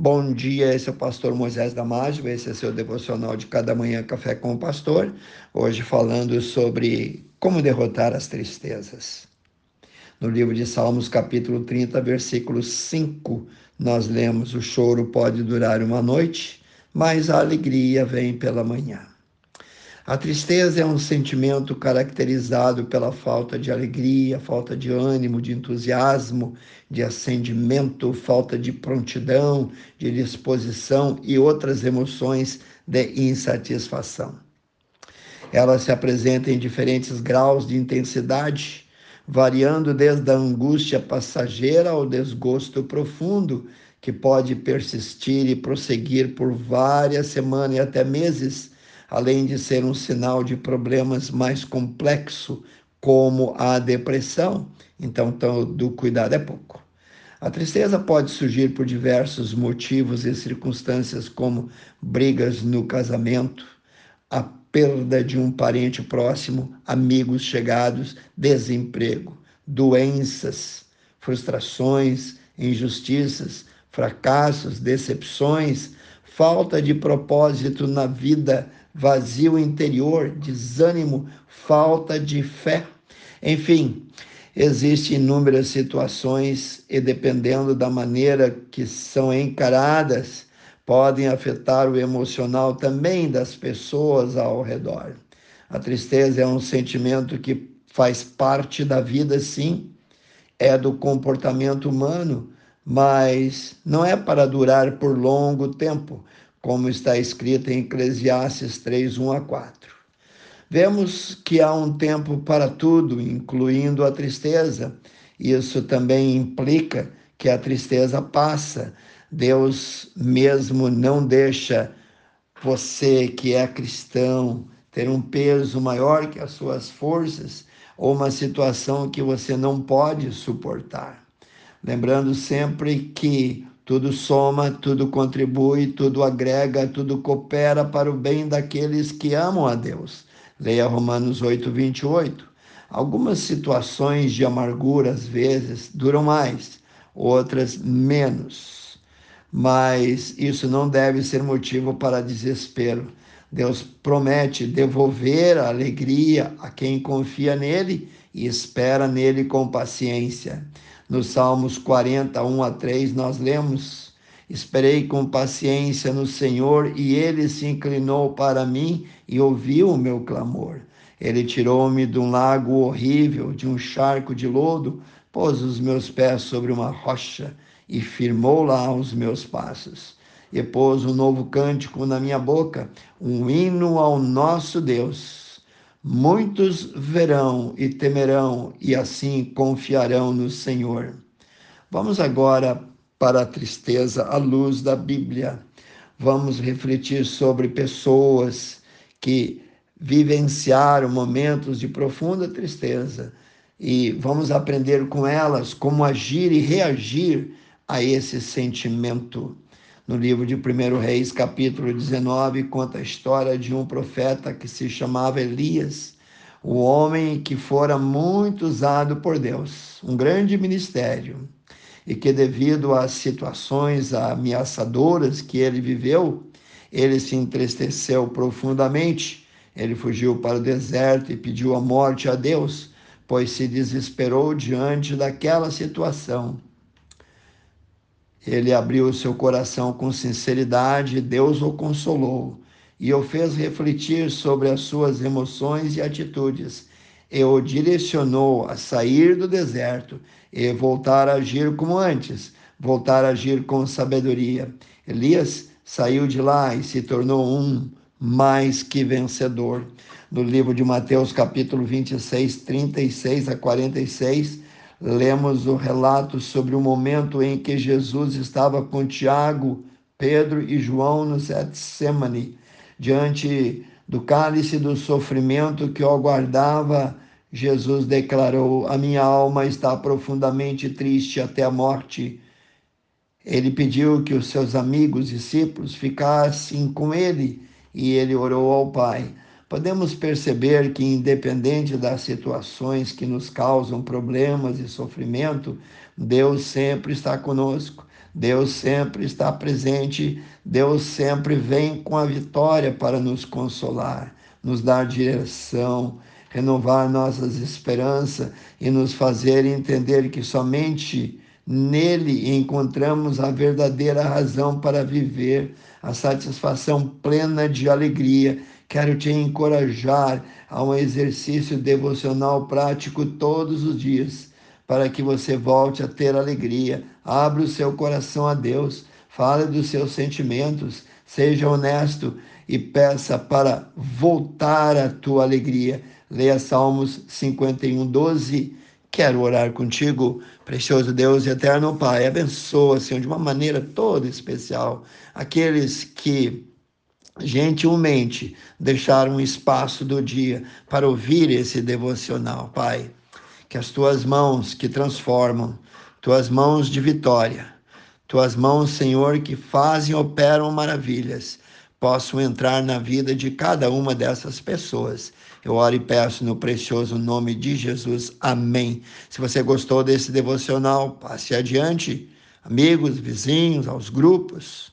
Bom dia, esse é o pastor Moisés Damásio, esse é seu devocional de cada manhã Café com o Pastor. Hoje falando sobre como derrotar as tristezas. No livro de Salmos, capítulo 30, versículo 5, nós lemos: O choro pode durar uma noite, mas a alegria vem pela manhã. A tristeza é um sentimento caracterizado pela falta de alegria, falta de ânimo, de entusiasmo, de acendimento, falta de prontidão, de disposição e outras emoções de insatisfação. Ela se apresenta em diferentes graus de intensidade, variando desde a angústia passageira ao desgosto profundo, que pode persistir e prosseguir por várias semanas e até meses além de ser um sinal de problemas mais complexos, como a depressão. Então, do cuidado é pouco. A tristeza pode surgir por diversos motivos e circunstâncias, como brigas no casamento, a perda de um parente próximo, amigos chegados, desemprego, doenças, frustrações, injustiças, fracassos, decepções, falta de propósito na vida, vazio interior, desânimo, falta de fé. Enfim, existem inúmeras situações e, dependendo da maneira que são encaradas, podem afetar o emocional também das pessoas ao redor. A tristeza é um sentimento que faz parte da vida, sim, é do comportamento humano, mas não é para durar por longo tempo, como está escrito em Eclesiastes 3, 1 a 4. Vemos que há um tempo para tudo, incluindo a tristeza. Isso também implica que a tristeza passa. Deus mesmo não deixa você que é cristão ter um peso maior que as suas forças ou uma situação que você não pode suportar. Lembrando sempre que tudo soma, tudo contribui, tudo agrega, tudo coopera para o bem daqueles que amam a Deus. Leia Romanos 8, 28. Algumas situações de amargura, às vezes, duram mais, outras menos. Mas isso não deve ser motivo para desespero. Deus promete devolver a alegria a quem confia nele e espera nele com paciência. Nos Salmos 41 a 3, nós lemos: Esperei com paciência no Senhor, e ele se inclinou para mim e ouviu o meu clamor. Ele tirou-me de um lago horrível, de um charco de lodo, pôs os meus pés sobre uma rocha e firmou lá os meus passos. E pôs um novo cântico na minha boca, um hino ao nosso Deus. Muitos verão e temerão e assim confiarão no Senhor. Vamos agora para a tristeza à luz da Bíblia. Vamos refletir sobre pessoas que vivenciaram momentos de profunda tristeza e vamos aprender com elas como agir e reagir a esse sentimento. No livro de 1 Reis, capítulo 19, conta a história de um profeta que se chamava Elias, o homem que fora muito usado por Deus, um grande ministério, e que, devido às situações ameaçadoras que ele viveu, ele se entristeceu profundamente. Ele fugiu para o deserto e pediu a morte a Deus, pois se desesperou diante daquela situação. Ele abriu seu coração com sinceridade, Deus o consolou e o fez refletir sobre as suas emoções e atitudes, e o direcionou a sair do deserto e voltar a agir como antes, voltar a agir com sabedoria. Elias saiu de lá e se tornou um mais que vencedor. No livro de Mateus, capítulo 26, 36 a 46, lemos o relato sobre o momento em que Jesus estava com Tiago, Pedro e João no Getsemane, diante do cálice do sofrimento que o aguardava. Jesus declarou: A minha alma está profundamente triste até a morte. Ele pediu que os seus amigos, discípulos, ficassem com ele e ele orou ao Pai podemos perceber que, independente das situações que nos causam problemas e sofrimento, Deus sempre está conosco. Deus sempre está presente, Deus sempre vem com a vitória para nos consolar, nos dar direção, renovar nossas esperanças e nos fazer entender que somente nele encontramos a verdadeira razão para viver, a satisfação plena de alegria. Quero te encorajar a um exercício devocional prático todos os dias, para que você volte a ter alegria. Abra o seu coração a Deus, fale dos seus sentimentos, seja honesto e peça para voltar a tua alegria. Leia Salmos 51, 12 Quero orar contigo, precioso Deus e eterno Pai. Abençoa, Senhor, de uma maneira toda especial aqueles que gentilmente deixaram um espaço do dia para ouvir esse devocional, Pai. Que as tuas mãos que transformam, tuas mãos de vitória, tuas mãos, Senhor, que fazem operam maravilhas, possam entrar na vida de cada uma dessas pessoas. Eu oro e peço no precioso nome de Jesus. Amém. Se você gostou desse devocional, passe adiante, amigos, vizinhos, aos grupos.